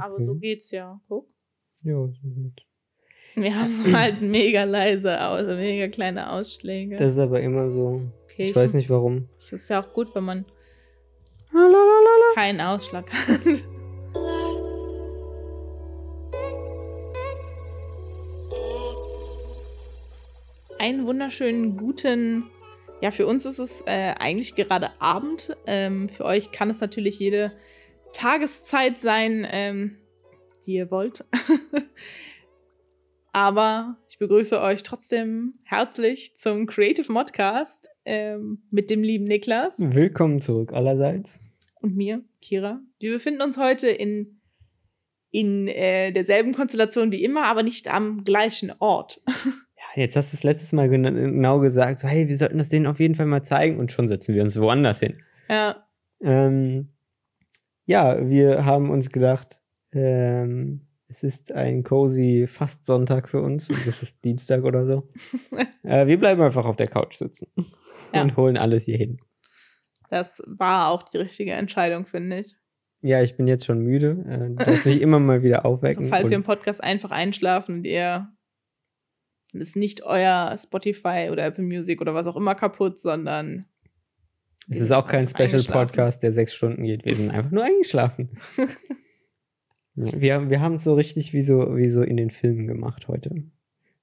Aber so geht's ja. Guck. Ja, so geht's. Wir haben halt mega leise aus, mega kleine Ausschläge. Das ist aber immer so. okay, Ich weiß nicht warum. Das ist ja auch gut, wenn man Lalalala. keinen Ausschlag hat. Einen wunderschönen guten, ja, für uns ist es äh, eigentlich gerade Abend. Ähm, für euch kann es natürlich jede Tageszeit sein, ähm, die ihr wollt. Aber ich begrüße euch trotzdem herzlich zum Creative Modcast ähm, mit dem lieben Niklas Willkommen zurück allerseits. und mir, Kira. Wir befinden uns heute in, in äh, derselben Konstellation wie immer, aber nicht am gleichen Ort. Ja, jetzt hast du es letztes Mal gena- genau gesagt, so hey, wir sollten das denen auf jeden Fall mal zeigen und schon setzen wir uns woanders hin. Ja, Ähm, ja, wir haben uns gedacht, ähm, es ist ein cozy Fastsonntag für uns und es ist Dienstag oder so. äh, wir bleiben einfach auf der Couch sitzen Ja. und holen alles hier hin. das war auch die richtige Entscheidung, finde ich. Ja, ich bin jetzt schon müde. Äh, du darfst mich immer mal wieder Also, aufwecken. falls und ihr im Podcast einfach einschlafen und ihr ist nicht euer Spotify oder Apple Music oder was auch immer kaputt, sondern es ist auch kein Special. Podcast, der sechs Stunden geht. Wir sind einfach nur eingeschlafen. Wir, wir haben es so richtig wie so, wie so in den Filmen gemacht heute.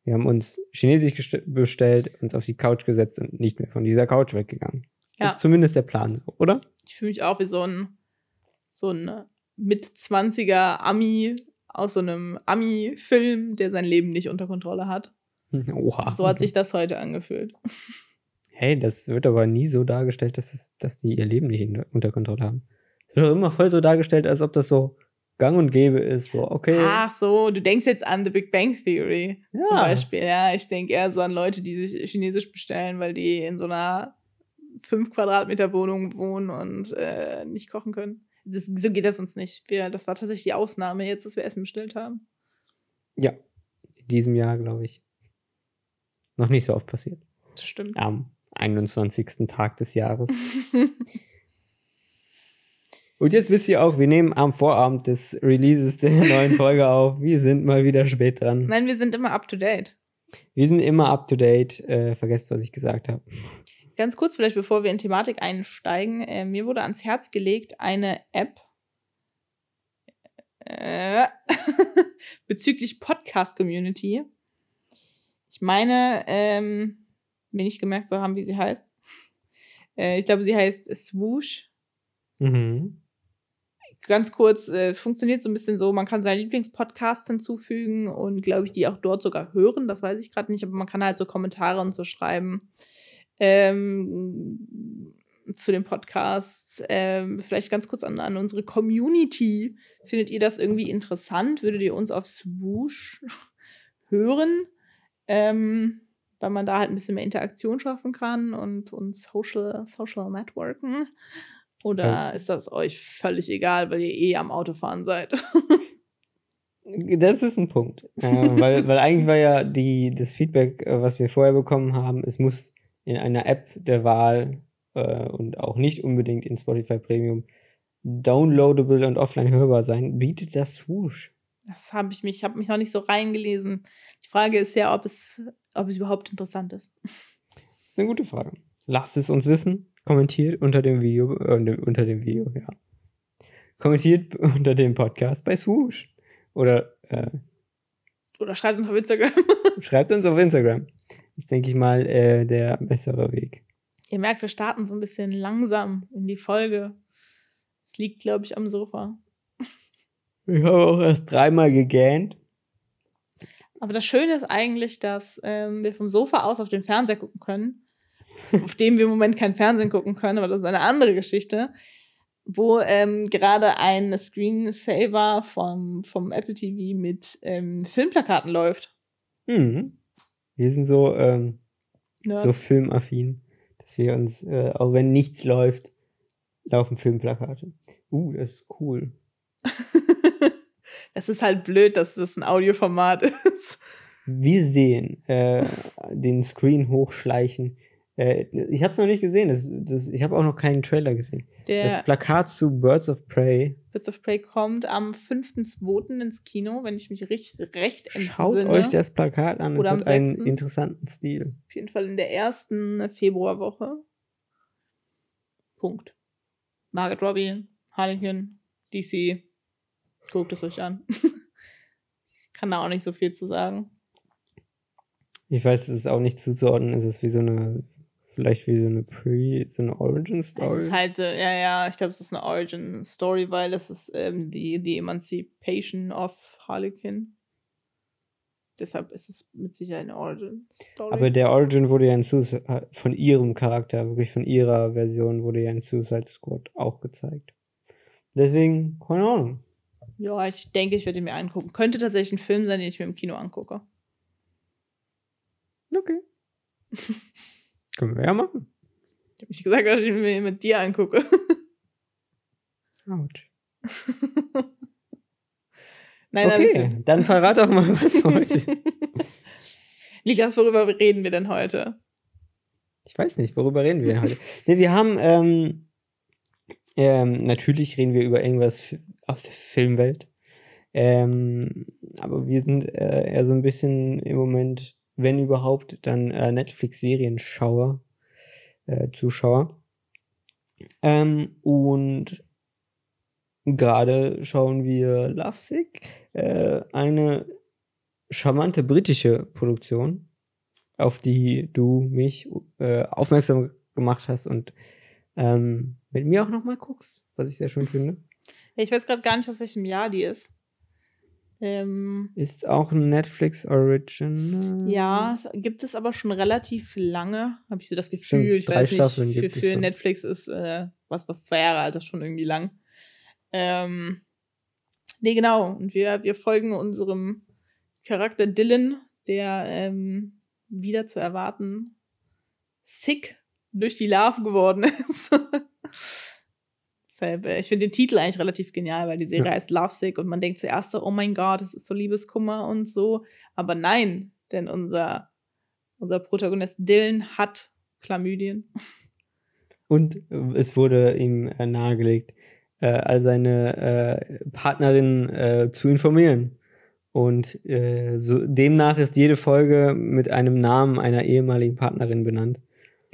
Wir haben uns Chinesisch bestellt, uns auf die Couch gesetzt und nicht mehr von dieser Couch weggegangen. Ja. Das ist zumindest der Plan, oder? ich fühle mich auch wie so ein so ein mit 20er Ami aus so einem Ami-Film, der sein Leben nicht unter Kontrolle hat. Oha. So hat sich das heute angefühlt. Hey, das wird aber nie so dargestellt, dass, es, dass die ihr Leben nicht unter Kontrolle haben. Es wird doch immer voll so dargestellt, als ob das so gang und gäbe ist. So, okay. Ach so, du denkst jetzt an The Big Bang Theory Ja. zum Beispiel. Ja, ich denke eher so an Leute, die sich Chinesisch bestellen, weil die in so einer 5 Quadratmeter Wohnung wohnen und äh, nicht kochen können. Das, so geht das uns nicht. Wir, das war tatsächlich die Ausnahme jetzt, dass wir Essen bestellt haben. Ja, in diesem Jahr, glaube ich. Noch nicht so oft passiert. Das stimmt. Am 21. Tag des Jahres. Und jetzt wisst ihr auch, wir nehmen am Vorabend des Releases der neuen Folge auf. Wir sind mal wieder spät dran. Nein, wir sind immer up to date. Wir sind immer up to date. Äh, vergesst, was ich gesagt habe. Ganz kurz, vielleicht bevor wir in Thematik einsteigen. Äh, mir wurde ans Herz gelegt eine App äh, bezüglich Podcast-Community. Ich meine, ähm, mir nicht gemerkt zu haben, wie sie heißt. Äh, ich glaube, sie heißt Swoosh. Mhm. Ganz kurz, äh, funktioniert so ein bisschen so, man kann seinen Lieblingspodcast hinzufügen und glaube ich, die auch dort sogar hören. Das weiß ich gerade nicht, aber man kann halt so Kommentare und so schreiben ähm, zu dem Podcast. Ähm, vielleicht ganz kurz an, an unsere Community. Findet ihr das irgendwie interessant? Würdet ihr uns auf Swoosh hören? Ähm, weil man da halt ein bisschen mehr Interaktion schaffen kann und, und Social, Social Networken. Oder ist das euch völlig egal, weil ihr eh am Autofahren seid? Das ist ein Punkt. Äh, weil, weil eigentlich war ja die, das Feedback, äh, was wir vorher bekommen haben, es muss in einer App der Wahl äh, und auch nicht unbedingt in Spotify Premium downloadable und offline hörbar sein. Bietet das Swoosh? Das habe ich mich, ich habe mich noch nicht so reingelesen. Die Frage ist ja, ob es, ob es überhaupt interessant ist. Das ist eine gute Frage. Lasst es uns wissen. Kommentiert unter dem Video, äh, unter dem Video, ja. Kommentiert unter dem Podcast bei Swoosh. Oder äh, Oder schreibt uns auf Instagram. schreibt uns auf Instagram. ist, denke ich mal, äh, der bessere Weg. Ihr merkt, wir starten so ein bisschen langsam in die Folge. Es liegt, glaube ich, am Sofa. Ich habe auch erst dreimal gegähnt. Aber das Schöne ist eigentlich, dass ähm, wir vom Sofa aus auf den Fernseher gucken können. auf dem wir im Moment kein Fernsehen gucken können, aber das ist eine andere Geschichte. Wo ähm, gerade ein Screensaver vom, vom Apple TV mit ähm, Filmplakaten läuft. Mhm. Wir sind so, ähm, Ja. so filmaffin, dass wir uns, äh, auch wenn nichts läuft, laufen Filmplakate. Uh, das ist cool. das ist halt blöd, dass das ein Audioformat ist. Wir sehen äh, den Screen hochschleichen Äh, ich habe es noch nicht gesehen. Das, das, ich habe auch noch keinen Trailer gesehen. Der das Plakat zu Birds of Prey. Birds of Prey kommt am 5.2. ins Kino, wenn ich mich recht, recht Schaut entsinne. euch das Plakat an. Es Oder am hat einen 6.. interessanten Stil. Auf jeden Fall in der ersten Februarwoche. Punkt. Margaret Robbie, Harlequin, DC. Guckt es euch an. ich kann da auch nicht so viel zu sagen. Ich weiß, es ist auch nicht zuzuordnen. Es ist wie so eine, vielleicht wie so eine Pre, so eine Origin Es ist halt, äh, ja, ja, ich glaube, es ist eine Origin-Story, weil es ist ähm, die, die Emancipation of Harlequin. Deshalb ist es mit Sicherheit eine Origin-Story. Aber der Origin wurde ja in Suicide, von ihrem Charakter, wirklich von ihrer Version, wurde ja in Suicide Squad auch gezeigt. Deswegen, keine Ahnung. ja, ich denke, ich werde ihn mir angucken. Könnte tatsächlich ein Film sein, den ich mir im Kino angucke. Okay. Können wir ja machen. Ich habe nicht gesagt, dass ich mir mit dir angucke. Autsch. Nein, Okay, dann verrat doch mal, was heute. Niklas, worüber reden wir denn heute? Ich weiß nicht, worüber reden wir denn heute? Nee, wir haben, ähm, ähm, natürlich reden wir über irgendwas aus der Filmwelt. Ähm, aber wir sind äh, eher so ein bisschen im Moment, wenn überhaupt, dann äh, Netflix-Serienschauer, äh, Zuschauer. Ähm, und gerade schauen wir Lovesick, äh, eine charmante britische Produktion, auf die du mich äh, aufmerksam gemacht hast und ähm, mit mir auch nochmal guckst, was ich sehr schön finde. Ich weiß gerade gar nicht, aus welchem Jahr die ist. Ähm, Ist auch ein Netflix Original. ja, gibt es aber schon relativ lange, habe ich so das Gefühl. Stimmt, ich weiß nicht, Staffeln für, es für schon. Netflix ist äh, was, was zwei Jahre alt ist, schon irgendwie lang. Ähm, nee, genau. Und wir, wir folgen unserem Charakter Dylan, der ähm, wieder zu erwarten sick durch die Larve geworden ist. Deshalb, ich finde den Titel eigentlich relativ genial, weil die Serie Ja. heißt Love Sick und man denkt zuerst so, oh mein Gott, das ist so Liebeskummer und so. Aber nein, denn unser, unser Protagonist Dylan hat Chlamydien. Und es wurde ihm äh, nahegelegt, äh, all seine äh, Partnerinnen zu informieren. Und so, demnach ist jede Folge mit einem Namen einer ehemaligen Partnerin benannt.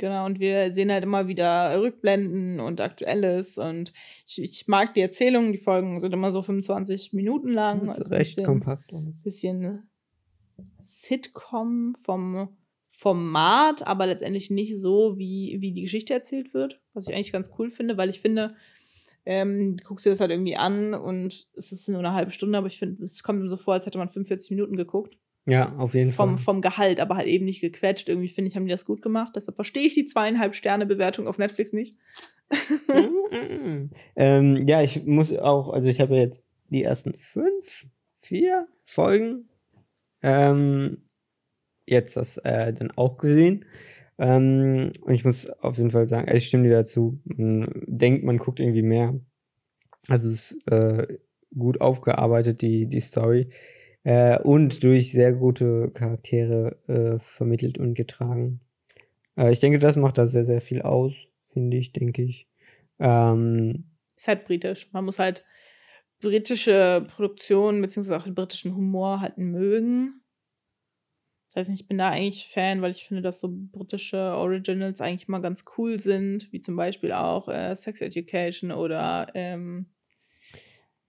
Genau, und wir sehen halt immer wieder Rückblenden und Aktuelles. Und ich, ich mag die Erzählungen, die Folgen sind immer so 25 Minuten lang. Das ist also ein recht bisschen, kompakt. bisschen Sitcom vom Format, aber letztendlich nicht so, wie, wie die Geschichte erzählt wird. Was ich eigentlich ganz cool finde, weil ich finde, ähm, du guckst dir das halt irgendwie an und es ist nur eine halbe Stunde, aber ich finde, es kommt mir so vor, als hätte man 45 Minuten geguckt. Ja, auf jeden Vom, Fall. vom Gehalt, aber halt eben nicht gequetscht. Irgendwie finde ich, haben die das gut gemacht. Deshalb verstehe ich die zweieinhalb Sterne Bewertung auf Netflix nicht. ähm, ja, ich muss auch, also ich habe jetzt die ersten fünf, vier Folgen ähm, jetzt das äh, dann auch gesehen. Ähm, und ich muss auf jeden Fall sagen, also ich stimme dir dazu. Man denkt, man guckt irgendwie mehr. Also es ist äh, gut aufgearbeitet, die, die Story. Äh, und durch sehr gute Charaktere äh, vermittelt und getragen. Äh, ich denke, das macht da sehr, sehr viel aus, finde ich, denke ich. Ähm, Ist halt britisch. Man muss halt britische Produktionen beziehungsweise auch den britischen Humor halt mögen. Das heißt, ich bin da eigentlich Fan, weil ich finde, dass so britische Originals eigentlich mal ganz cool sind, wie zum Beispiel auch äh, Sex Education oder ähm,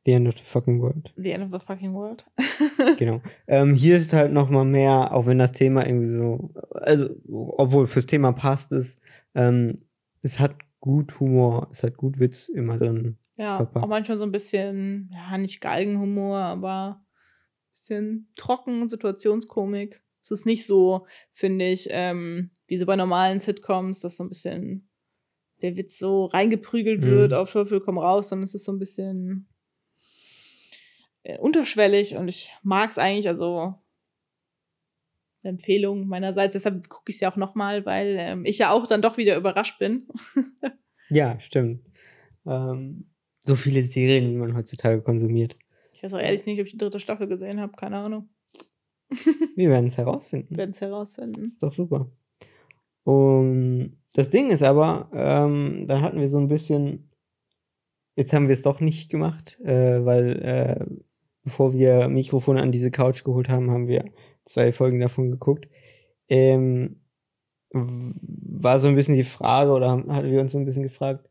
The End of the Fucking World. The End of the Fucking World. Genau. Ähm, hier ist halt noch mal mehr, auch wenn das Thema irgendwie so, also, obwohl fürs Thema passt es, ähm, es hat gut Humor, es hat gut Witz immer drin. Ja, Verpackt. auch manchmal so ein bisschen, ja, nicht Galgenhumor, aber ein bisschen trocken, Situationskomik. Es ist nicht so, finde ich, ähm, wie so bei normalen Sitcoms, dass so ein bisschen der Witz so reingeprügelt Mhm. wird, auf Teufel komm raus, sondern es ist so ein bisschen unterschwellig und ich mag es eigentlich, also eine Empfehlung meinerseits. Deshalb gucke ich es ja auch nochmal, weil ähm, ich ja auch dann doch wieder überrascht bin. Ja, stimmt. Ähm, so viele Serien, wie man heutzutage konsumiert. Ich weiß auch ehrlich nicht, ob ich die dritte Staffel gesehen habe, keine Ahnung. Wir werden es herausfinden. Wir werden es herausfinden. Ist doch super. Und das Ding ist aber, ähm, dann hatten wir so ein bisschen, jetzt haben wir es doch nicht gemacht, äh, weil äh, bevor wir Mikrofone an diese Couch geholt haben, haben wir zwei Folgen davon geguckt. Ähm, war so ein bisschen die Frage, oder hatten wir uns so ein bisschen gefragt,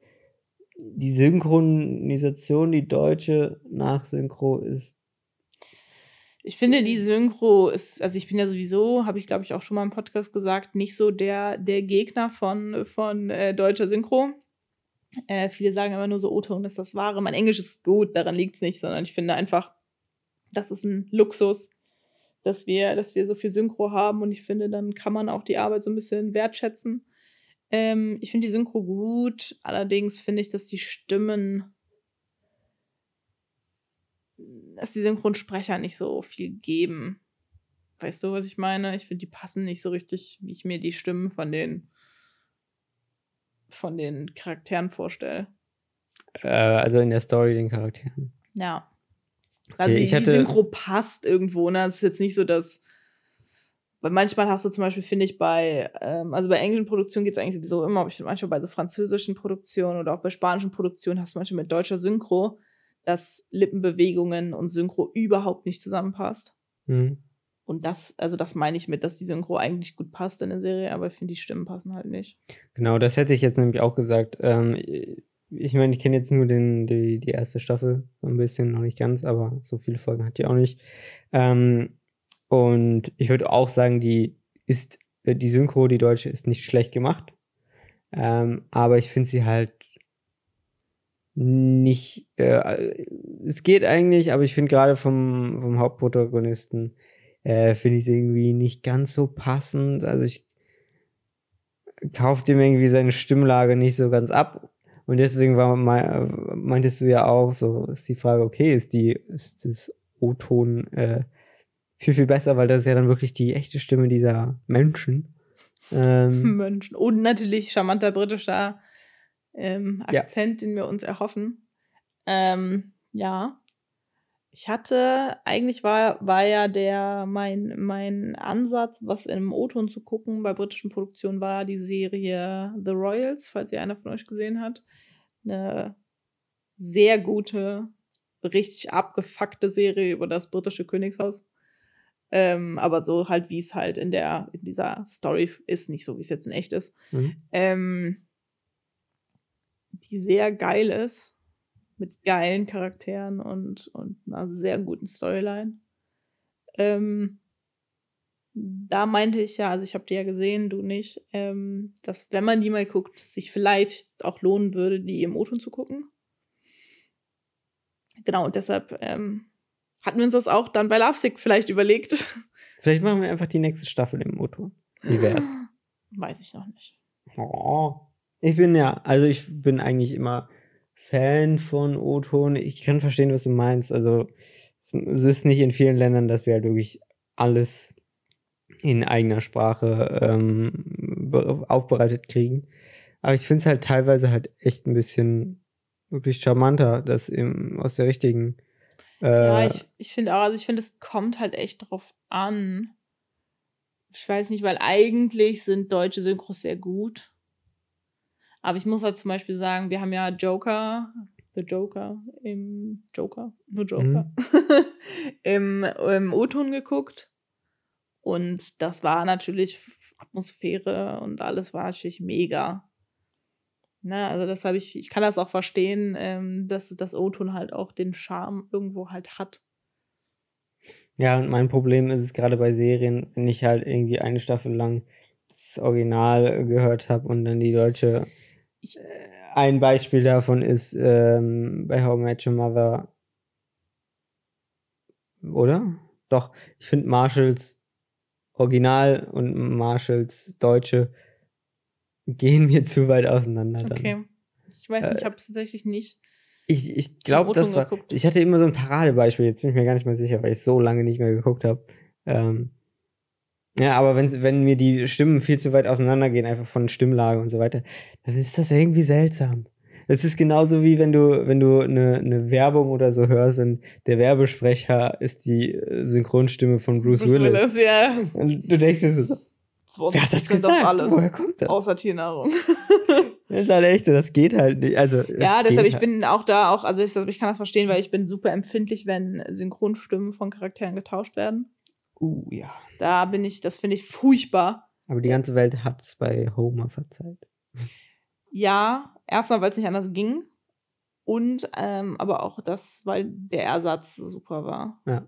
die Synchronisation, die deutsche Nachsynchro ist. Ich finde, die Synchro ist, also ich bin ja sowieso, habe ich glaube ich auch schon mal im Podcast gesagt, nicht so der, der Gegner von, von äh, deutscher Synchro. Äh, viele sagen immer nur so, O-Ton ist das Wahre. Mein Englisch ist gut, daran liegt es nicht, sondern ich finde einfach, das ist ein Luxus, dass wir, dass wir so viel Synchro haben und ich finde, dann kann man auch die Arbeit so ein bisschen wertschätzen. Ähm, ich finde die Synchro gut, allerdings finde ich, dass die Stimmen, dass die Synchronsprecher nicht so viel geben. Weißt du, was ich meine? Ich finde, die passen nicht so richtig, wie ich mir die Stimmen von den von den Charakteren vorstelle. Äh, also in der Story den Charakteren. Ja. Also okay, die, die Synchro passt irgendwo, ne? Es ist jetzt nicht so, dass. Weil manchmal hast du zum Beispiel, finde ich, bei, ähm, also bei englischen Produktionen geht es eigentlich sowieso immer, aber ich finde manchmal bei so französischen Produktionen oder auch bei spanischen Produktionen hast du manchmal mit deutscher Synchro, dass Lippenbewegungen und Synchro überhaupt nicht zusammenpasst. Mhm. Und das, also das meine ich mit, dass die Synchro eigentlich gut passt in der Serie, aber ich finde, die Stimmen passen halt nicht. Genau, das hätte ich jetzt nämlich auch gesagt. Ähm, ich meine, ich kenne jetzt nur den, die, die erste Staffel so ein bisschen, noch nicht ganz, aber so viele Folgen hat die auch nicht. Ähm, und ich würde auch sagen, die ist, äh, die Synchro, die deutsche, ist nicht schlecht gemacht. Ähm, aber ich finde sie halt nicht, äh, es geht eigentlich, aber ich finde gerade vom, vom Hauptprotagonisten, äh, finde ich es irgendwie nicht ganz so passend. Also ich kaufe dem irgendwie seine Stimmlage nicht so ganz ab und deswegen war meintest du ja auch, so ist die Frage, okay, ist die, ist das O-Ton äh, viel, viel besser, weil das ist ja dann wirklich die echte Stimme dieser Menschen. Ähm, Menschen. Und natürlich charmanter britischer ähm, Akzent, ja. den wir uns erhoffen. Ähm, ja. Ich hatte, eigentlich war, war ja der, mein, mein Ansatz, was im O-Ton zu gucken bei britischen Produktionen war, die Serie The Royals, falls ihr einer von euch gesehen hat. Eine sehr gute, richtig abgefuckte Serie über das britische Königshaus. Ähm, aber so halt, wie es halt in der, in dieser Story ist, nicht so, wie es jetzt in echt ist. Mhm. Ähm, die sehr geil ist mit geilen Charakteren und, und einer sehr guten Storyline. Ähm, da meinte ich ja, also ich habe die ja gesehen, du nicht, ähm, dass wenn man die mal guckt, sich vielleicht auch lohnen würde, die im O-Ton zu gucken. Genau, und deshalb ähm, hatten wir uns das auch dann bei Lovesick vielleicht überlegt. Vielleicht machen wir einfach die nächste Staffel im O-Ton. Wie wär's? Weiß ich noch nicht. Oh. Ich bin ja, also ich bin eigentlich immer Fan von O-Ton. Ich kann verstehen, was du meinst. Also es ist nicht in vielen Ländern, dass wir halt wirklich alles in eigener Sprache ähm, aufbereitet kriegen. Aber ich finde es halt teilweise halt echt ein bisschen wirklich charmanter, das im, aus der richtigen. Äh, ja, ich, ich finde auch, also ich finde, es kommt halt echt drauf an. Ich weiß nicht, weil eigentlich sind deutsche Synchros sehr gut. Aber ich muss halt zum Beispiel sagen, wir haben ja Joker, The Joker, im Joker, nur Joker, mhm. im, im O-Ton geguckt. Und das war natürlich Atmosphäre und alles war natürlich mega. Ne, also das habe ich, ich kann das auch verstehen, ähm, dass das O-Ton halt auch den Charme irgendwo halt hat. Ja, und mein Problem ist es gerade bei Serien, wenn ich halt irgendwie eine Staffel lang das Original gehört habe und dann die deutsche ich, äh, ein Beispiel davon ist ähm, bei How I Met Your Mother. Oder? Doch, ich finde Marshalls Original und Marshalls Deutsche gehen mir zu weit auseinander. Dann. Okay. Ich weiß nicht, ich habe es tatsächlich nicht. Ich, ich glaube, das war. Geguckt. Ich hatte immer so ein Paradebeispiel, jetzt bin ich mir gar nicht mehr sicher, weil ich so lange nicht mehr geguckt habe. Ähm, ja, aber wenn, wenn mir die Stimmen viel zu weit auseinandergehen, einfach von Stimmlage und so weiter, dann ist das irgendwie seltsam. Es ist genauso wie wenn du, wenn du eine, eine Werbung oder so hörst und der Werbesprecher ist die Synchronstimme von Bruce, Bruce Willis. Willis ja. Und du denkst dir so, Wer hat das 20% auf gesagt? alles. Woher kommt das? Außer Tiernahrung. Das ist halt echt das geht halt nicht. Also, Ja, deshalb, ich halt. bin auch da auch, also ich, ich kann das verstehen, weil ich bin super empfindlich, wenn Synchronstimmen von Charakteren getauscht werden. Uh, ja. Da bin ich, das finde ich furchtbar. Aber die ganze Welt hat es bei Homer verzeiht. Ja, erstmal, weil es nicht anders ging. Und ähm, aber auch das, weil der Ersatz super war. Ja.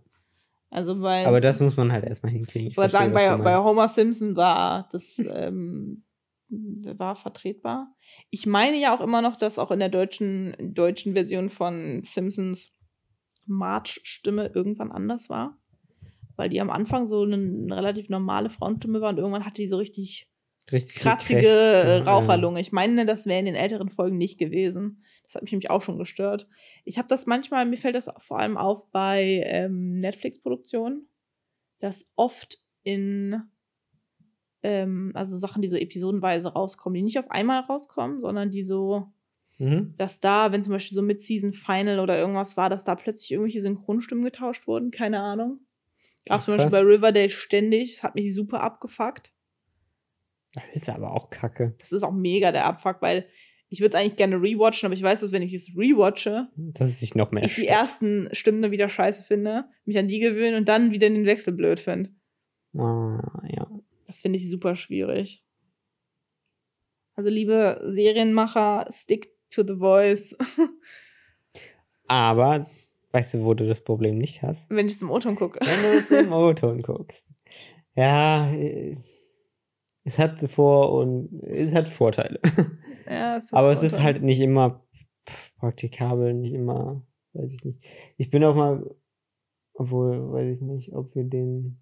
Also, weil. Aber das muss man halt erstmal hinkriegen. ich wollte sagen, bei, bei. Homer Simpson war das ähm, war vertretbar. Ich meine ja auch immer noch, dass auch in der deutschen, deutschen Version von Simpsons Marge-Stimme irgendwann anders war. Weil die am Anfang so eine, eine relativ normale Frauenstimme war und irgendwann hatte die so richtig Richtig kratzige ja. Raucherlunge. Ich meine, das wäre in den älteren Folgen nicht gewesen. Das hat mich nämlich auch schon gestört. Ich habe das manchmal, mir fällt das vor allem auf bei ähm, Netflix-Produktionen, dass oft in, ähm, also Sachen, die so episodenweise rauskommen, die nicht auf einmal rauskommen, sondern die so, Mhm. dass da, wenn zum Beispiel so Mid-Season-Final oder irgendwas war, dass da plötzlich irgendwelche Synchronstimmen getauscht wurden, keine Ahnung. Gab Ach, zum Beispiel bei Riverdale ständig, das hat mich super abgefuckt. Das ist aber auch kacke. Das ist auch mega der Abfuck, weil ich würde es eigentlich gerne rewatchen, aber ich weiß, dass wenn ich es rewatche, Dass es sich noch mehr ich die ersten Stimmen dann wieder scheiße finde, mich an die gewöhne und dann wieder den Wechsel blöd finde. Ah, ja. Das finde ich super schwierig. Also, liebe Serienmacher, stick to the voice. Aber, weißt du, wo du das Problem nicht hast? wenn ich es im O-Ton gucke. Wenn du es im O-Ton guckst. Ja, äh, es hat Vor- und es hat Vorteile. Ja, ist Aber es ist halt nicht immer praktikabel, nicht immer, weiß ich nicht. Ich bin auch mal, obwohl, weiß ich nicht, ob wir den.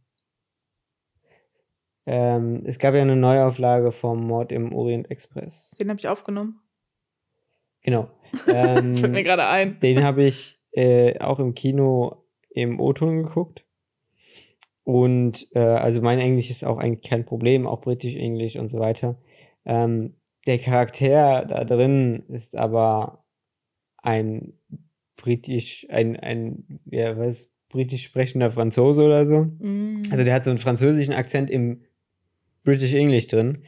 Ähm, es gab ja eine Neuauflage vom Mord im Orient Express. Den habe ich aufgenommen. Genau. Fällt mir Ähm, gerade ein. den habe ich äh, auch im Kino im O-Ton geguckt. Und äh, also mein Englisch ist auch eigentlich kein Problem, auch britisch Englisch und so weiter. Ähm, der Charakter da drin ist aber ein britisch, ein, ein, ja, was, britisch sprechender Franzose oder so. Mm. Also der hat so einen französischen Akzent im British English drin.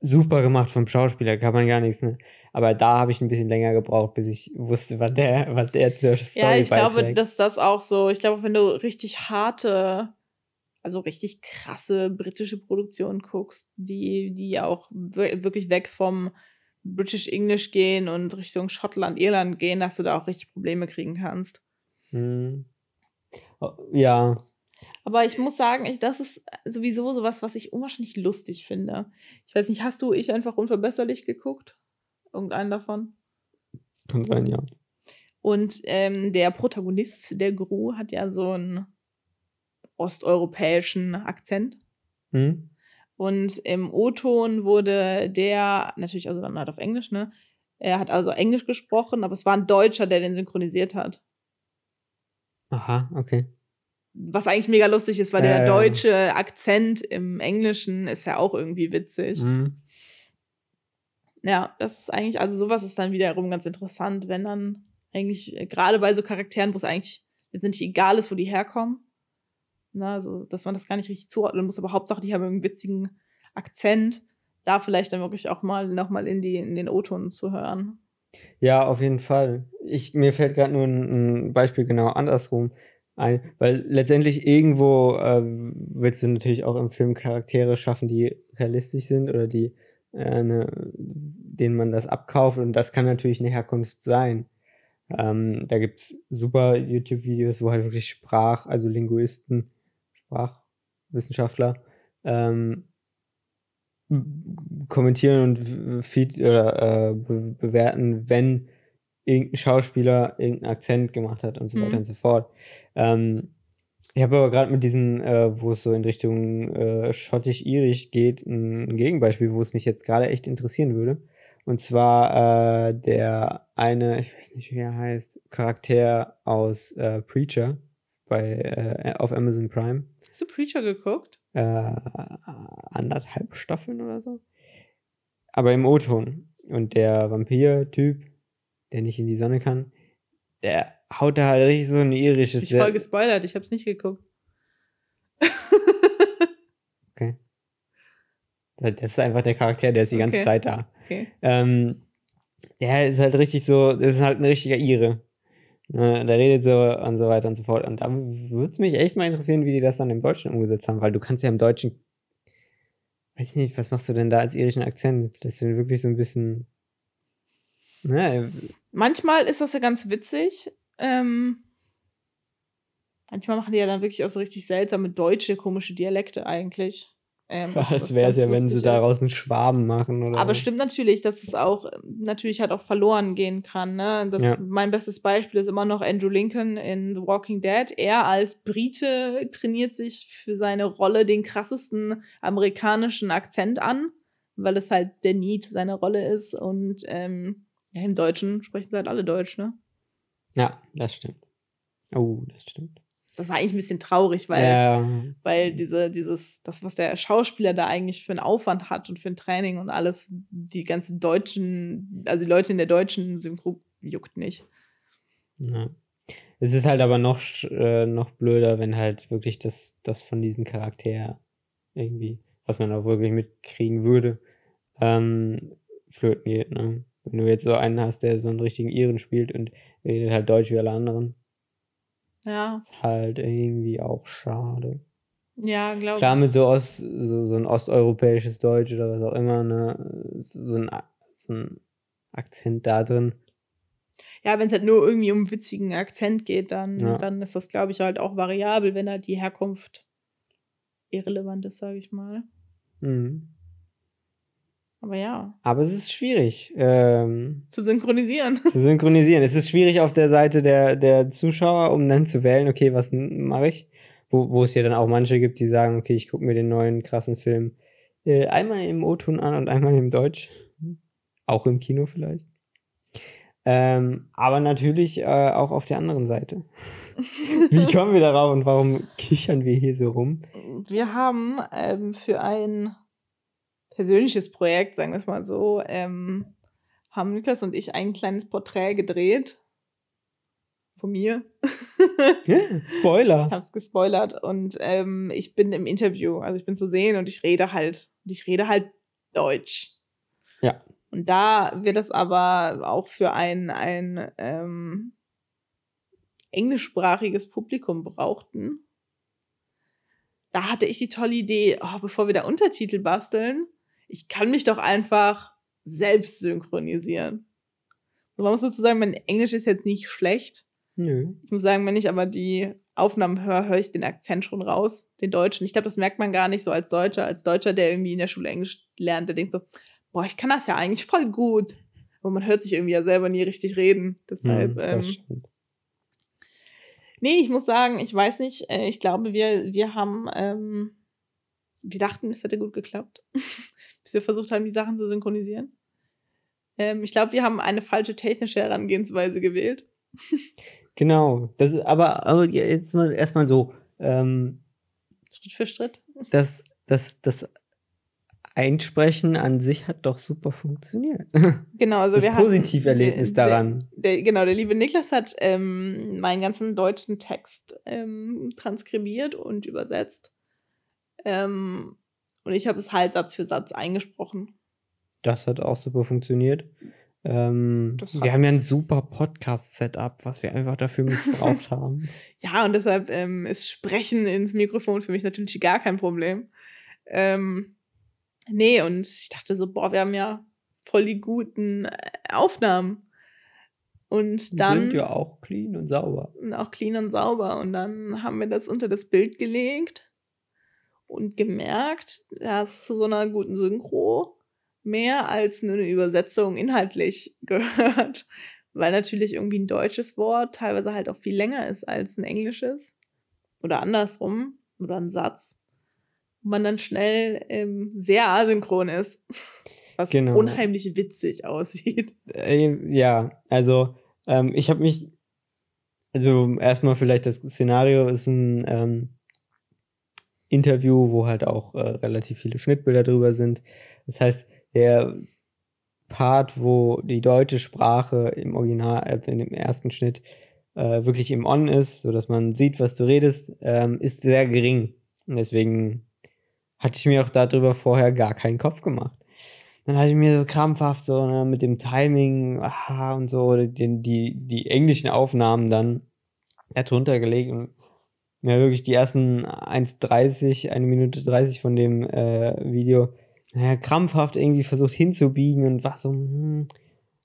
Super gemacht vom Schauspieler, kann man gar nichts, ne? Aber da habe ich ein bisschen länger gebraucht, bis ich wusste, was der, was der zur Story Ja, ich glaube, beiträgt. dass das auch so, ich glaube, wenn du richtig harte, also richtig krasse britische Produktionen guckst, die, die auch wir- wirklich weg vom British English gehen und Richtung Schottland, Irland gehen, dass du da auch richtig Probleme kriegen kannst. Hm. Oh, Ja, Aber ich muss sagen, ich, das ist sowieso sowas, was ich unwahrscheinlich lustig finde. Ich weiß nicht, hast du ich einfach unverbesserlich geguckt? Irgendeinen davon? kann sein, ja. Und ähm, der Protagonist der Gru hat ja so einen osteuropäischen Akzent. Hm? Und im O-Ton wurde der, natürlich also dann halt auf Englisch, ne? Er hat also Englisch gesprochen, aber es war ein Deutscher, der den synchronisiert hat. Aha, okay. Was eigentlich mega lustig ist, weil Ja, der deutsche Akzent im Englischen ist ja auch irgendwie witzig. Hm. Ja, das ist eigentlich, also sowas ist dann wiederum ganz interessant, wenn dann eigentlich, äh, gerade bei so Charakteren, wo es eigentlich letztendlich egal ist, wo die herkommen, na, also, dass man das gar nicht richtig zuordnen muss, aber Hauptsache, die haben einen witzigen Akzent, da vielleicht dann wirklich auch mal nochmal in, die, in den O-Ton zu hören. Ja, auf jeden Fall. Ich, mir fällt gerade nur ein, ein Beispiel genau andersrum ein, weil letztendlich irgendwo äh, willst du natürlich auch im Film Charaktere schaffen, die realistisch sind oder die äh, ne, denen man das abkauft und das kann natürlich eine Herkunft sein. Ähm, da gibt's super YouTube-Videos, wo halt wirklich Sprach, also Linguisten, Sprachwissenschaftler ähm, kommentieren und Feed oder äh, be bewerten, wenn irgendein Schauspieler irgendeinen Akzent gemacht hat und so Mhm. weiter und so fort. Ähm, ich habe aber gerade mit diesem, äh, wo es so in Richtung äh, schottisch-irisch geht, ein, Gegenbeispiel, wo es mich jetzt gerade echt interessieren würde. Und zwar äh, der eine, ich weiß nicht, wie er heißt, Charakter aus äh, Preacher bei äh, auf Amazon Prime Hast du Preacher geguckt? äh, anderthalb Staffeln oder so. Aber im O-Ton. Und der Vampir-Typ, der nicht in die Sonne kann, der haut da halt richtig so ein irisches. Ich voll gespoilert, ich hab's nicht geguckt. Okay. Das ist einfach der Charakter, der ist die ganze Okay. Zeit da. Okay. Ähm, der ist halt richtig so, das ist halt ein richtiger Ire. Ne, der redet so und so weiter und so fort. Und da würde es mich echt mal interessieren, wie die das dann im Deutschen umgesetzt haben, weil du kannst ja im Deutschen, weiß ich nicht, was machst du denn da als irischen Akzent? Das ja wirklich so ein bisschen, ne, Manchmal ist das ja ganz witzig. Ähm, manchmal machen die ja dann wirklich auch so richtig seltsame deutsche, komische Dialekte eigentlich. Ähm, was- was das wäre es ja, wenn sie daraus einen Schwaben machen oder Aber so. stimmt natürlich, dass es auch natürlich halt auch verloren gehen kann. Ne? Das, Ja. Mein bestes Beispiel ist immer noch Andrew Lincoln in The Walking Dead. Er als Brite trainiert sich für seine Rolle den krassesten amerikanischen Akzent an, weil es halt der Need seiner Rolle ist. Und ähm, ja, im Deutschen sprechen sie halt alle Deutsch, ne? Ja, das stimmt. Oh, das stimmt. Das ist eigentlich ein bisschen traurig, weil, ja, weil diese, dieses, das, was der Schauspieler da eigentlich für einen Aufwand hat und für ein Training und alles, die ganzen deutschen, also die Leute in der deutschen Synchro juckt nicht. Ja. Es ist halt aber noch, äh, noch blöder, wenn halt wirklich das, das von diesem Charakter irgendwie, was man auch wirklich mitkriegen würde, ähm, flöten geht, ne? Wenn du jetzt so einen hast, der so einen richtigen Iren spielt und redet halt Deutsch wie alle anderen, Ja, ist halt irgendwie auch schade. ja, glaube Klar, ich. mit so, Ost, so, so ein osteuropäisches Deutsch oder was auch immer, ne? So ein, so ein Akzent da drin. Ja, wenn es halt nur irgendwie um einen witzigen Akzent geht, dann, Ja. dann ist das, glaube ich, halt auch variabel, wenn halt die Herkunft irrelevant ist, sage ich mal. Mhm. Aber ja, Aber es ist schwierig. Ähm, zu synchronisieren. zu synchronisieren. Es ist schwierig auf der Seite der, der Zuschauer, um dann zu wählen, okay, was mache ich? Wo, wo es ja dann auch manche gibt, die sagen, okay, ich gucke mir den neuen krassen Film äh, einmal im O-Ton an und einmal im Deutsch. Auch im Kino vielleicht. Ähm, aber natürlich äh, auch auf der anderen Seite. Wie kommen wir darauf und warum kichern wir hier so rum? Wir haben ähm, für ein persönliches Projekt, sagen wir es mal so, ähm, haben Niklas und ich ein kleines Porträt gedreht. Von mir. Ich Spoiler. habe es gespoilert und ähm, ich bin im Interview, also ich bin zu sehen und ich rede halt, und ich rede halt Deutsch. Ja. Und da wir das aber auch für ein, ein ähm, englischsprachiges Publikum brauchten, da hatte ich die tolle Idee, oh, bevor wir da Untertitel basteln, ich kann mich doch einfach selbst synchronisieren. So, man muss dazu sagen, mein Englisch ist jetzt nicht schlecht. Nö. Ich muss sagen, wenn ich aber die Aufnahmen höre, höre ich den Akzent schon raus, den Deutschen. Ich glaube, das merkt man gar nicht so als Deutscher. Als Deutscher, der irgendwie in der Schule Englisch lernt, der denkt so, boah, ich kann das ja eigentlich voll gut. Aber man hört sich irgendwie ja selber nie richtig reden. Deshalb, Hm, das ähm, nee, ich muss sagen, ich weiß nicht. Äh, ich glaube, wir, wir haben, ähm, wir dachten, es hätte gut geklappt, bis wir versucht haben, die Sachen zu synchronisieren. Ähm, ich glaube, wir haben eine falsche technische Herangehensweise gewählt. Genau. Das ist, aber, aber jetzt mal erstmal so. Ähm, Schritt für Schritt. das, das, das Einsprechen an sich hat doch super funktioniert. Genau, also das wir hatten- Positiverlebnis der- daran. Der, genau, der liebe Niklas hat ähm, meinen ganzen deutschen Text ähm, transkribiert und übersetzt. Ähm, und ich habe es halt Satz für Satz eingesprochen. Das hat auch super funktioniert. Ähm, wir haben ja ein super Podcast-Setup, was wir einfach dafür missbraucht haben. Ja, und deshalb ähm, ist Sprechen ins Mikrofon für mich natürlich gar kein Problem. Ähm, nee, und ich dachte so, boah, wir haben ja voll die guten äh, Aufnahmen. Und Die dann. sind ja auch clean und sauber. auch clean und sauber. Und dann haben wir das unter das Bild gelegt und gemerkt, dass zu so einer guten Synchro mehr als nur eine Übersetzung inhaltlich gehört. Weil natürlich irgendwie ein deutsches Wort teilweise halt auch viel länger ist als ein englisches. Oder andersrum. Oder ein Satz. Und man dann schnell ähm, sehr asynchron ist. Was Genau. unheimlich witzig aussieht. Äh, ja, also ähm, ich habe mich, also erstmal vielleicht das Szenario ist ein ähm, Interview, wo halt auch äh, relativ viele Schnittbilder drüber sind. Das heißt, der Part, wo die deutsche Sprache im Original, äh, in dem ersten Schnitt äh, wirklich im On ist, sodass man sieht, was du redest, ähm, ist sehr gering. Und deswegen hatte ich mir auch darüber vorher gar keinen Kopf gemacht. Dann hatte ich mir so krampfhaft so ne, mit dem Timing aha, und so die, die, die englischen Aufnahmen dann darunter gelegt und mir wirklich die ersten 1,30, eine Minute 30 von dem äh, Video, naja, krampfhaft irgendwie versucht hinzubiegen und war so, hm,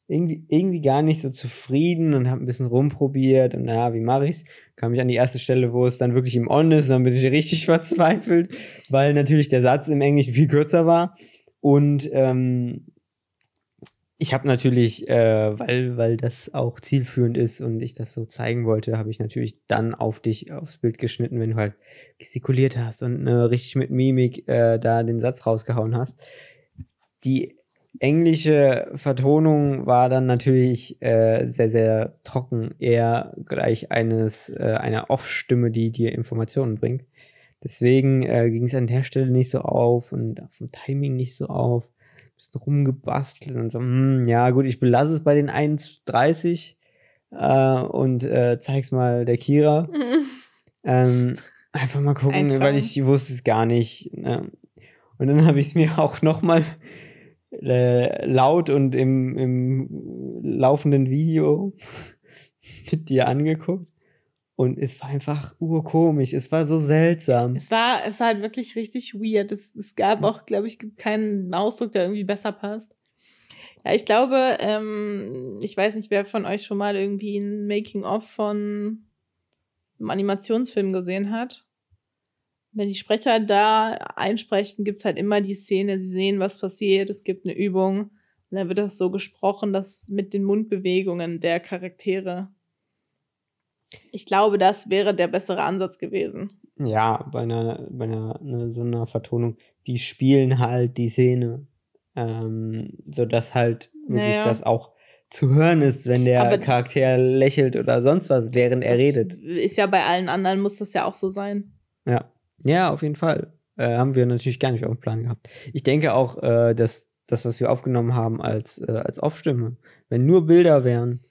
irgendwie, irgendwie gar nicht so zufrieden und habe ein bisschen rumprobiert und naja, wie mache ich's? Kam ich an die erste Stelle, wo es dann wirklich im On ist, dann bin ich richtig verzweifelt, weil natürlich der Satz im Englischen viel kürzer war und ähm, ich habe natürlich, äh, weil, weil das auch zielführend ist und ich das so zeigen wollte, habe ich natürlich dann auf dich aufs Bild geschnitten, wenn du halt gestikuliert hast und äh, richtig mit Mimik äh, da den Satz rausgehauen hast. Die englische Vertonung war dann natürlich äh, sehr, sehr trocken, eher gleich eines, äh, einer Off-Stimme, die dir Informationen bringt. Deswegen äh, ging es an der Stelle nicht so auf und dem Timing nicht so auf bisschen rumgebastelt und so, hm, ja gut, ich belasse es bei den 1,30 äh, und äh, zeig's mal der Kira. ähm, einfach mal gucken, weil ich wusste es gar nicht. Ne? Und dann habe ich es mir auch nochmal äh, laut und im, im laufenden Video mit dir angeguckt. Und es war einfach urkomisch. Es war so seltsam. Es war, es war halt wirklich richtig weird. Es, es gab auch, glaube ich, keinen Ausdruck, der irgendwie besser passt. Ja, ich glaube, ähm, ich weiß nicht, wer von euch schon mal irgendwie ein Making-of von einem Animationsfilm gesehen hat. Wenn die Sprecher da einsprechen, gibt es halt immer die Szene, sie sehen, was passiert, es gibt eine Übung. Und dann wird das so gesprochen, dass mit den Mundbewegungen der Charaktere ich glaube, das wäre der bessere Ansatz gewesen. Ja, bei einer, bei einer, einer so einer Vertonung, die spielen halt die Szene, ähm, sodass halt wirklich naja. das auch zu hören ist, wenn der Aber Charakter lächelt oder sonst was, während er redet. Ist ja bei allen anderen, muss das ja auch so sein. Ja, ja, auf jeden Fall. Äh, haben wir natürlich gar nicht auf dem Plan gehabt. Ich denke auch, äh, dass das, was wir aufgenommen haben als, äh, als Off-Stimme, wenn nur Bilder wären,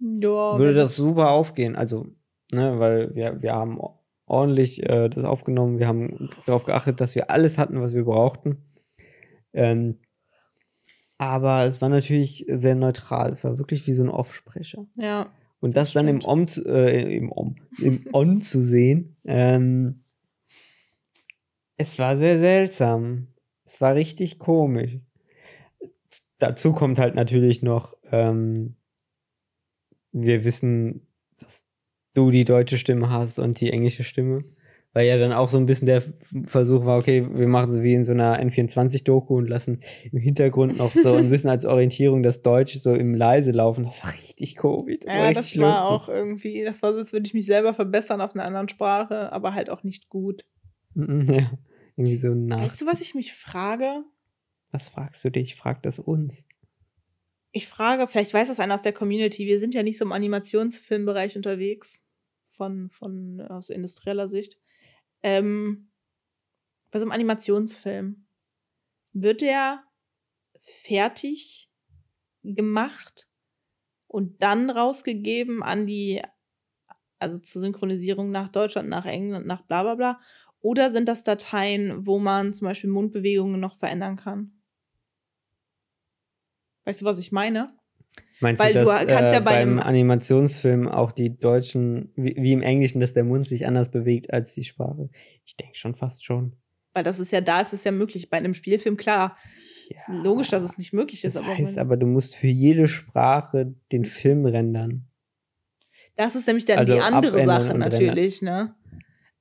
ja, würde das super aufgehen. Also, ne, weil wir, wir haben ordentlich äh, das aufgenommen, wir haben darauf geachtet, dass wir alles hatten, was wir brauchten. Ähm, aber es war natürlich sehr neutral. Es war wirklich wie so ein Offsprecher. Ja. Und das, dann im Om, äh, im Om, im On zu sehen, ähm, es war sehr seltsam. Es war richtig komisch. Dazu kommt halt natürlich noch, ähm, wir wissen, dass du die deutsche Stimme hast und die englische Stimme. Weil ja dann auch so ein bisschen der Versuch war, okay, wir machen so wie in so einer N24-Doku und lassen im Hintergrund noch so ein bisschen als Orientierung das Deutsche so im Leise laufen. Das war richtig. Das ja, war das war lustig. auch irgendwie, das war so, als würde ich mich selber verbessern auf einer anderen Sprache, aber halt auch nicht gut. Ja, irgendwie so nach. Weißt du, was ich mich frage? Was fragst du dich? Frag das uns ich frage, vielleicht weiß das einer aus der Community, wir sind ja nicht so im Animationsfilmbereich unterwegs, von, von aus industrieller Sicht. Ähm, bei so einem Animationsfilm, wird der fertig gemacht und dann rausgegeben an die, also zur Synchronisierung nach Deutschland, nach England, nach bla bla bla? Oder sind das Dateien, wo man zum Beispiel Mundbewegungen noch verändern kann? Weißt du, was ich meine? Meinst Weil du, dass, du kannst äh, ja bei beim Animationsfilm auch die Deutschen, wie, wie, im Englischen, dass der Mund sich anders bewegt als die Sprache? Ich denke schon fast schon. Weil das ist ja, da ist es ja möglich. Bei einem Spielfilm, klar, ja, ist logisch, dass es nicht möglich ist. Das aber heißt aber, du musst für jede Sprache den Film rendern. Das ist nämlich dann also die andere Sache natürlich, ne?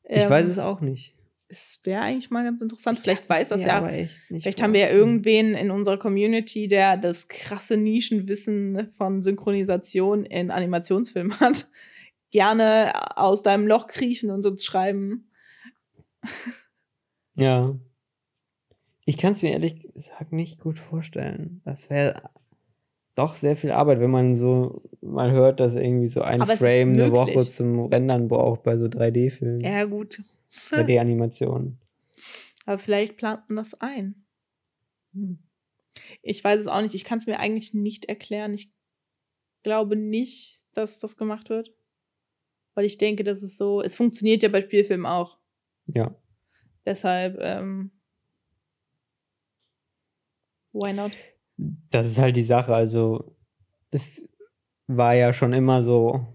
Ich ähm, weiß es auch nicht es wäre eigentlich mal ganz interessant. Vielleicht weiß das ja. Vielleicht haben wir ja irgendwen in unserer Community, der das krasse Nischenwissen von Synchronisation in Animationsfilmen hat. Gerne aus deinem Loch kriechen und uns schreiben. Ja. Ich kann es mir ehrlich gesagt nicht gut vorstellen. Das wäre doch sehr viel Arbeit, wenn man so mal hört, dass irgendwie so ein Aber Frame eine Woche zum Rendern braucht bei so 3D-Filmen. Ja, gut. 3D-Animationen. Aber vielleicht plant man das ein. Hm. Ich weiß es auch nicht. Ich kann es mir eigentlich nicht erklären. Ich glaube nicht, dass das gemacht wird. Weil ich denke, das ist so. Es funktioniert ja bei Spielfilmen auch. Ja. Deshalb, ähm, Why not? Das ist halt die Sache. Also, das war ja schon immer so.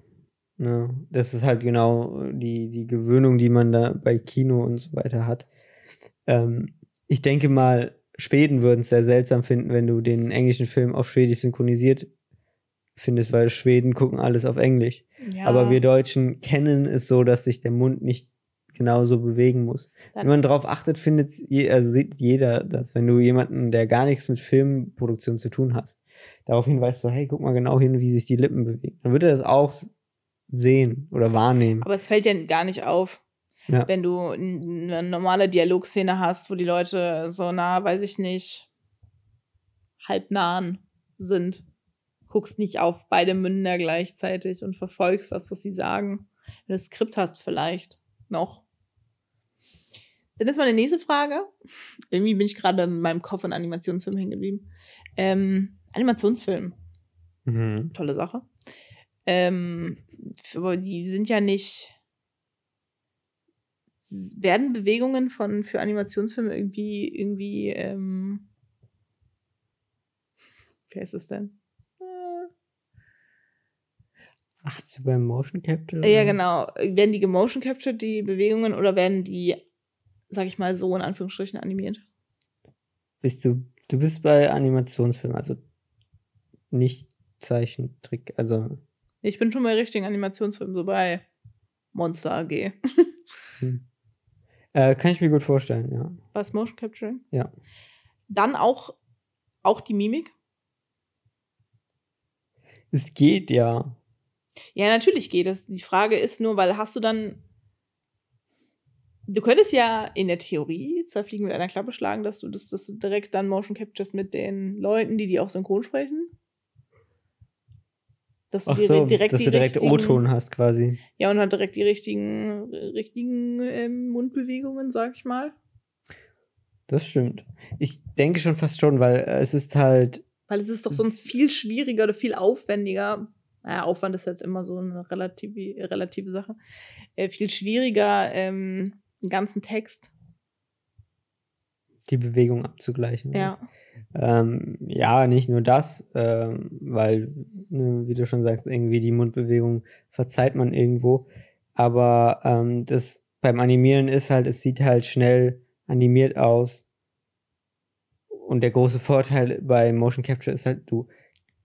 Ne? Das ist halt genau die, die Gewöhnung, die man da bei Kino und so weiter hat. Ähm, ich denke mal, Schweden würden es sehr seltsam finden, wenn du den englischen Film auf Schwedisch synchronisiert findest, weil Schweden gucken alles auf Englisch. Ja. Aber wir Deutschen kennen es so, dass sich der Mund nicht genauso bewegen muss. Dann- Wenn man darauf achtet, findet je, also sieht jeder das. Wenn du jemanden, der gar nichts mit Filmproduktion zu tun hast, darauf hinweist so, hey, guck mal genau hin, wie sich die Lippen bewegen. Dann wird er das auch sehen oder wahrnehmen. Aber es fällt dir gar nicht auf. Ja. Wenn du eine normale Dialogszene hast, wo die Leute so nah, weiß ich nicht, halb nahen sind. Guckst nicht auf beide Münder gleichzeitig und verfolgst das, was sie sagen. Wenn du das Skript hast, vielleicht noch. Dann ist meine nächste Frage. Irgendwie bin ich gerade in meinem Kopf an Animationsfilm hängen geblieben. Ähm, Animationsfilm Mhm. tolle Sache. Ähm, aber die sind ja nicht. Werden Bewegungen von für Animationsfilme irgendwie, irgendwie, ähm, wie heißt es denn? Äh, Ach, so beim Motion Capture? ja, genau. Werden die gemotion captured, die Bewegungen, oder werden die, sag ich mal, so in Anführungsstrichen animiert? Bist du, du bist bei Animationsfilmen, also nicht Zeichentrick, also Ich bin schon bei richtigen Animationsfilmen, so bei Monster AG. hm. äh, kann ich mir gut vorstellen, ja. Was Motion Capturing? Ja. Dann auch, auch die Mimik. Es geht ja. Ja, natürlich geht es. Die Frage ist nur, weil hast du dann. Du könntest ja in der Theorie zwei Fliegen mit einer Klappe schlagen, dass du das, dass du direkt dann Motion Captures mit den Leuten, die die auch synchron sprechen. Dass du dir so, direkt dass die du direkt O-Ton hast quasi. Ja, und halt direkt die richtigen, richtigen ähm, Mundbewegungen, sag ich mal. Das stimmt. Ich denke schon fast schon, weil äh, es ist halt, Weil es ist doch sonst viel schwieriger oder viel aufwendiger. Naja, Aufwand ist halt immer so eine relative, relative Sache. Äh, viel schwieriger, ähm, einen ganzen Text. Die Bewegung abzugleichen. Ja. Ähm, ja, nicht nur das, ähm, weil, ne, wie du schon sagst, irgendwie die Mundbewegung verzeiht man irgendwo. Aber ähm, das beim Animieren ist halt, es sieht halt schnell animiert aus. Und der große Vorteil bei Motion Capture ist halt, du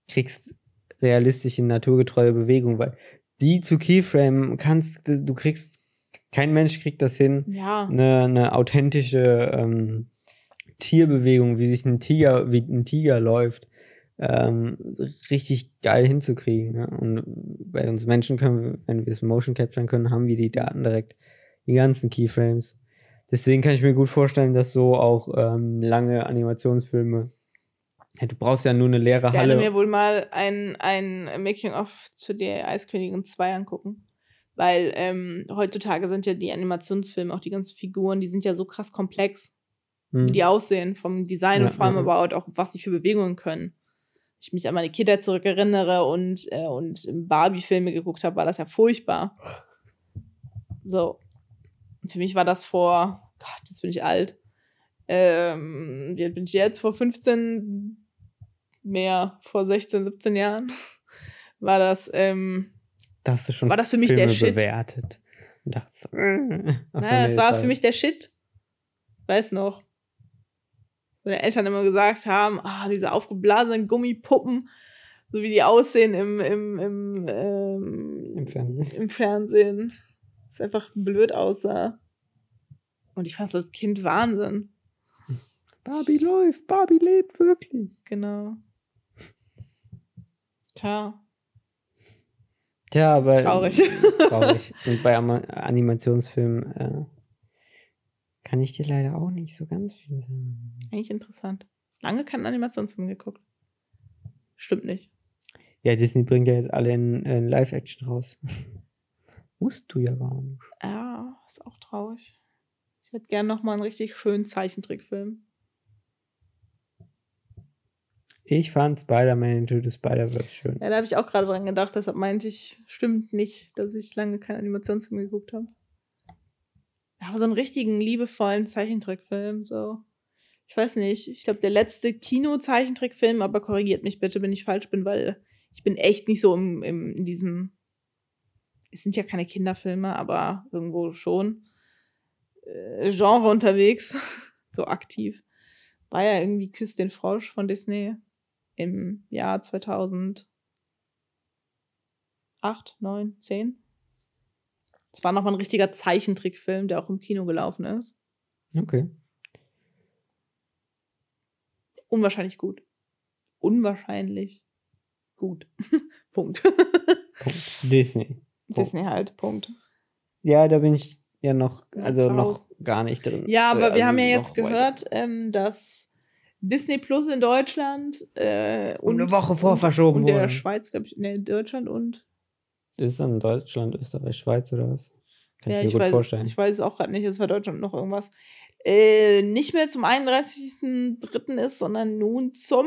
kriegst realistische, naturgetreue Bewegung, weil die zu Keyframe kannst, du kriegst, kein Mensch kriegt das hin, Ja. eine, eine authentische ähm, Tierbewegung, wie sich ein Tiger, wie ein Tiger läuft, ähm, richtig geil hinzukriegen. Ne? Und bei uns Menschen können wir, wenn wir es Motion capturen können, haben wir die Daten direkt, die ganzen Keyframes. Deswegen kann ich mir gut vorstellen, dass so auch ähm, lange Animationsfilme, ja, du brauchst ja nur eine leere Ich werde Halle. mir wohl mal ein, ein Making-of zu der Eiskönigin 2 angucken. Weil ähm, heutzutage sind ja die Animationsfilme, auch die ganzen Figuren, die sind ja so krass komplex, Hm. wie die aussehen, vom Design Ja, und vor allem ja, aber auch, was die für Bewegungen können. Ich mich an meine Kindheit zurückerinnere und, äh, und Barbie-Filme geguckt habe, war das ja furchtbar. So. Für mich war das vor, Gott, jetzt bin ich alt. Ähm, wie alt bin ich jetzt? Vor 15, mehr, vor 16, 17 Jahren war das, ähm, da hast du schon war das für mich der Filme Shit? bewertet. Und dachtest so, äh, naja, es war das für mich der Shit. Weiß noch. Meine Eltern immer gesagt haben, ah, diese aufgeblasenen Gummipuppen, so wie die aussehen im, im, im, ähm, Im Fernsehen. im Fernsehen. Das einfach blöd aussah. Und ich fand es als Kind Wahnsinn. Barbie läuft, Barbie lebt wirklich. Genau. Tja, Tja, aber. Traurig. traurig. Und bei Animationsfilmen äh, kann ich dir leider auch nicht so ganz viel sagen. eigentlich interessant. Lange keinen Animationsfilm geguckt. Stimmt nicht. Ja, Disney bringt ja jetzt alle in, in Live-Action raus. Musst du ja gar nicht. Ja, ist auch traurig. Ich hätte gern noch mal einen richtig schönen Zeichentrickfilm. Ich fand Spider-Man Into the Spider-Verse schön. Ja, da habe ich auch gerade dran gedacht, deshalb meinte ich, stimmt nicht, dass ich lange keinen Animationsfilm geguckt habe. Aber so einen richtigen, liebevollen Zeichentrickfilm, so. ich weiß nicht, ich glaube, der letzte Kino-Zeichentrickfilm, aber korrigiert mich bitte, wenn ich falsch bin, weil ich bin echt nicht so im, im, in diesem. Es sind ja keine Kinderfilme, aber irgendwo schon. Äh, Genre unterwegs, so aktiv. War ja irgendwie Küss den Frosch von Disney im Jahr 2008, 9, 10. Es war nochmal ein richtiger Zeichentrickfilm, der auch im Kino gelaufen ist. Okay. Unwahrscheinlich gut. Unwahrscheinlich gut. Punkt. Punkt. Disney. Disney halt, Punkt. Ja, da bin ich ja noch, Ja, also raus. noch gar nicht drin. Ja, aber Äh, wir haben also ja jetzt gehört, ähm, dass Disney Plus in Deutschland äh, Um und eine Woche vor verschoben und der wurde. Schweiz, glaube ich, ne, Deutschland und Ist dann Deutschland, Österreich, Schweiz oder was? Kann ja, ich mir ich gut weiß, vorstellen. ich weiß es auch gerade nicht, es war Deutschland noch irgendwas. Äh, nicht mehr zum 31.03. ist, sondern nun zum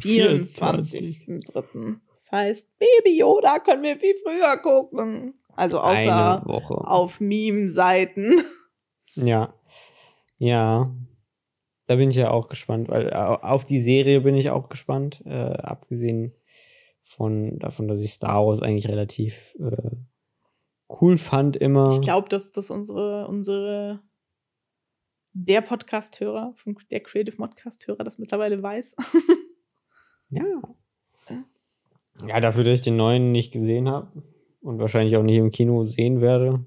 24.03. Das heißt, Baby Yoda können wir viel früher gucken. Also außer auf Meme-Seiten. Ja. Ja. Da bin ich ja auch gespannt, weil au- auf die Serie bin ich auch gespannt. Äh, abgesehen von davon, dass ich Star Wars eigentlich relativ äh, cool fand immer. Ich glaube, dass das unsere, unsere der Podcast-Hörer, der Creative Podcast-Hörer das mittlerweile weiß. Ja. Ja, dafür, dass ich den neuen nicht gesehen habe und wahrscheinlich auch nicht im Kino sehen werde,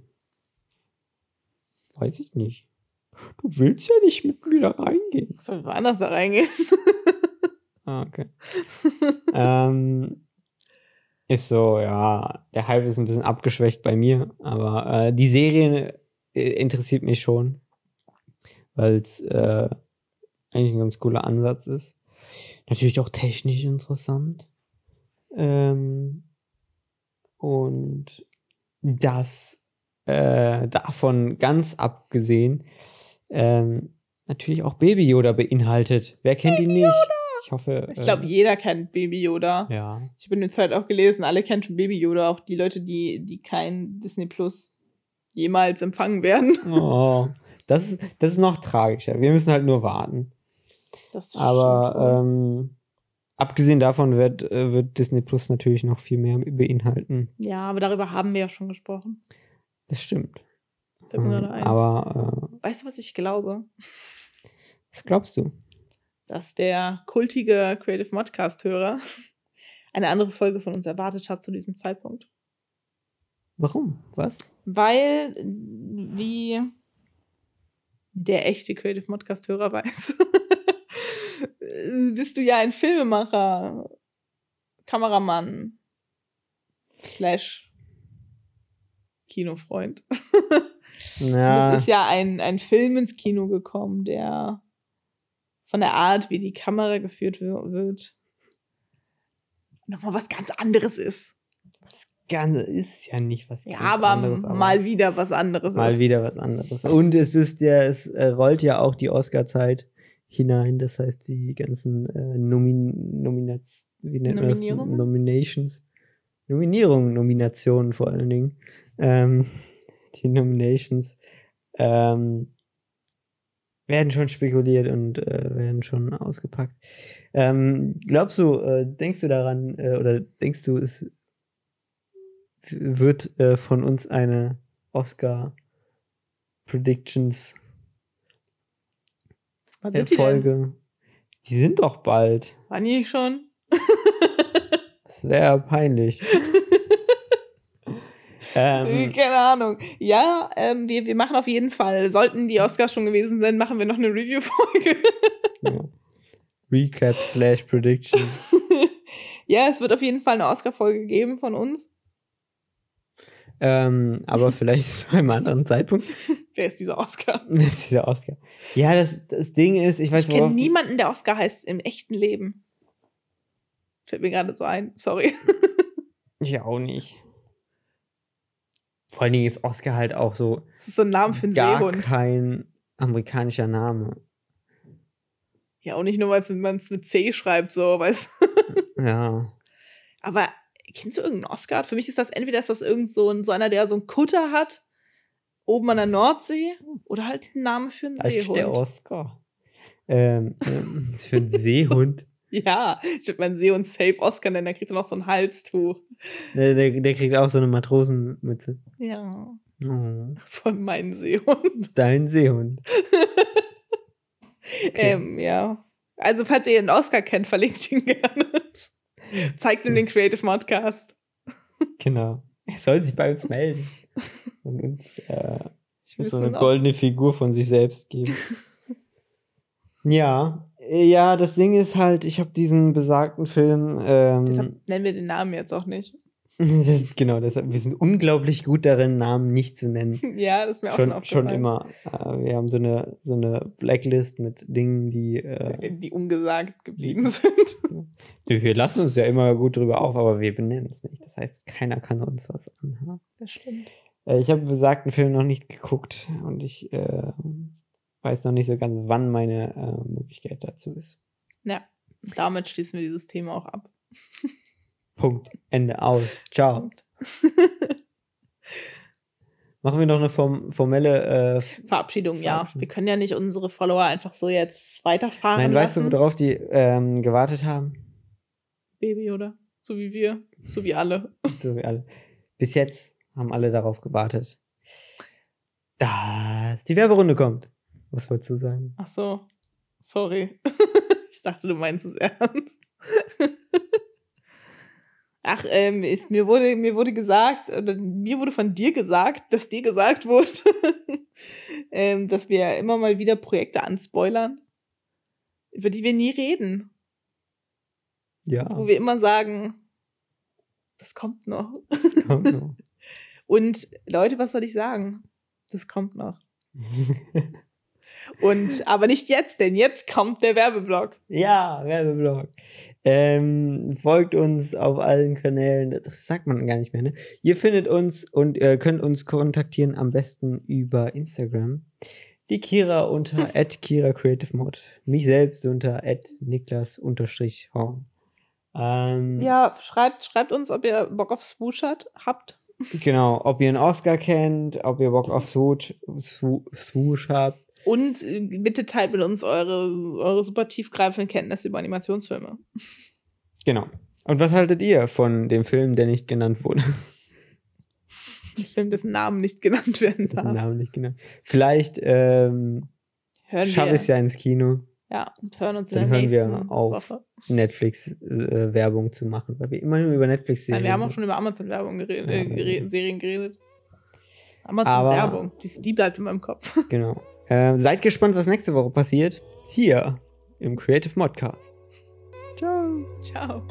weiß ich nicht. Du willst ja nicht mit mir da reingehen. Sollen wir anders da reingehen? Ah, okay. ähm, ist so, ja, der Hype ist ein bisschen abgeschwächt bei mir, aber äh, die Serie äh, interessiert mich schon, weil es äh, eigentlich ein ganz cooler Ansatz ist. Natürlich auch technisch interessant. Ähm, und das äh, davon ganz abgesehen ähm, natürlich auch Baby Yoda beinhaltet. Wer kennt ihn nicht? Ich hoffe. Ich glaube, äh, jeder kennt Baby Yoda. ja. Ich habe in der Zeit auch gelesen, alle kennen schon Baby Yoda, auch die Leute, die, die kein Disney Plus jemals empfangen werden. Oh, das ist, das ist noch tragischer. Wir müssen halt nur warten. Das stimmt. Aber ähm, abgesehen davon wird, äh, wird Disney Plus natürlich noch viel mehr beinhalten. ja, aber darüber haben wir ja schon gesprochen. Das stimmt. Ähm, aber äh, Weißt du, was ich glaube? was glaubst du? Dass der kultige Creative Modcast-Hörer eine andere Folge von uns erwartet hat zu diesem Zeitpunkt. Warum? Was? Weil, wie der echte Creative Modcast-Hörer weiß, bist du ja ein Filmemacher, Kameramann, slash Kinofreund. Ja, Und es ist ja ein, ein Film ins Kino gekommen, der von der Art, wie die Kamera geführt wir- wird, nochmal was ganz anderes ist. das Ganze ist ja nicht was Ja, ganz aber, anderes, mal wieder was anderes mal ist. wieder was anderes. Und es ist ja, es äh, rollt ja auch die Oscar-Zeit hinein. Das heißt, die ganzen äh, Nomin Nominaz wie nennt man das? Nominierungen? Nominations. Nominierungen, Nominationen vor allen Dingen. Ähm, die Nominations ähm, werden schon spekuliert und äh, werden schon ausgepackt. Ähm, glaubst du, äh, denkst du daran, äh, oder denkst du, es wird äh, von uns eine Oscar Predictions Was sind die? Folge? Die sind doch bald. Waren die schon? Das wäre peinlich. ähm, Keine Ahnung. Ja, ähm, wir, wir machen auf jeden Fall, sollten die Oscars schon gewesen sein, machen wir noch eine Review-Folge. ja. Recap slash Prediction. ja, es wird auf jeden Fall eine Oscar-Folge geben von uns. ähm, aber vielleicht zu einem anderen Zeitpunkt. Wer ist dieser Oscar? Wer ist dieser Oscar? Ja, das, das Ding ist, ich weiß Ich kenne niemanden, der Oscar heißt im echten Leben. Fällt mir gerade so ein. Sorry. Ich auch nicht. Vor allen Dingen ist Oscar halt auch so Das ist so ein Name für einen gar Seehund. kein amerikanischer Name. Ja, auch nicht nur, weil man es mit C schreibt, so, weißt du. Ja. Aber kennst du irgendeinen Oscar? Für mich ist das entweder ist das irgend so, ein, so einer, der so einen Kutter hat, oben an der Nordsee, oder halt ein Name für einen Da ist der Seehund. Oscar. Ähm, ähm, das ist für einen Seehund. Ja, ich würde meinen Seehund safe Oscar nennen, der kriegt dann auch so ein Halstuch. Der, der, der kriegt auch so eine Matrosenmütze. Ja, Oh, von meinem Seehund. dein Seehund. Ähm, ja. Also, falls ihr den Oscar kennt, verlinkt ihn gerne. Zeigt ihm den Creative Modcast. Genau. Er soll sich bei uns melden. Und uns äh, so eine goldene Figur von sich selbst geben. ja, ja, das Ding ist halt, ich habe diesen besagten Film. Ähm, Deshalb nennen wir den Namen jetzt auch nicht. genau, deshalb, wir sind unglaublich gut darin, Namen nicht zu nennen. Ja, das ist mir auch Schon, schon schon aufgefallen. immer. Äh, wir haben so eine, so eine Blacklist mit Dingen, die. Äh, Die ungesagt geblieben sind. wir lassen uns ja immer gut drüber auf, aber wir benennen es nicht. Das heißt, keiner kann uns was anhaben. Das stimmt. Äh, ich habe besagten Film noch nicht geguckt und ich äh, weiß noch nicht so ganz, wann meine äh, Möglichkeit dazu ist. Ja, damit schließen wir dieses Thema auch ab. Punkt. Ende aus. Ciao. Machen wir noch eine form formelle. Äh, Verabschiedung, ja. Wir können ja nicht unsere Follower einfach so jetzt weiterfahren. nein, weißt du, lassen. worauf die ähm, gewartet haben? Baby, oder? So wie wir. So wie alle. So wie alle. Bis jetzt haben alle darauf gewartet, dass die Werberunde kommt. Was wolltest du sagen? Ach so. Sorry. ich dachte, du meinst es ernst. Ach, ähm, ist, mir, wurde, mir wurde gesagt, oder mir wurde von dir gesagt, dass dir gesagt wurde, ähm, dass wir immer mal wieder Projekte anspoilern, über die wir nie reden. Ja, Wo wir immer sagen, das kommt noch. kommt noch. Und Leute, was soll ich sagen? Das kommt noch. Und aber nicht jetzt, denn jetzt kommt der Werbeblock. Ja, Werbeblock. Ähm, folgt uns auf allen Kanälen. Das sagt man gar nicht mehr, ne? Ihr findet uns und äh, könnt uns kontaktieren am besten über Instagram. Die Kira unter Kira Creative Mod. Mich selbst unter Niklas unterstrich Horn. Ähm, Ja, schreibt, schreibt uns, ob ihr Bock auf Swoosh hat, habt. Genau, ob ihr einen Oscar kennt, ob ihr Bock auf Swoosh, Swo- Swoosh habt. Und äh, bitte teilt mit uns eure, eure super tiefgreifenden Kenntnisse über Animationsfilme. Genau. Und was haltet ihr von dem Film, der nicht genannt wurde? Ein Film, dessen Namen nicht genannt werden Dessen darf. Namen nicht genannt. Vielleicht ähm, schaffe ich es ja ins Kino. Ja, und hören uns in Dann der hören wir auf. Netflix-Werbung zu machen, weil wir immer nur über Netflix sehen. Nein, wir haben auch schon über Amazon-Werbung geredet, Ja, äh, Serien geredet. Amazon-Werbung, die, die bleibt in meinem Kopf. Genau. Ähm, seid gespannt, was nächste Woche passiert. Hier im Creative Modcast. Ciao. Ciao.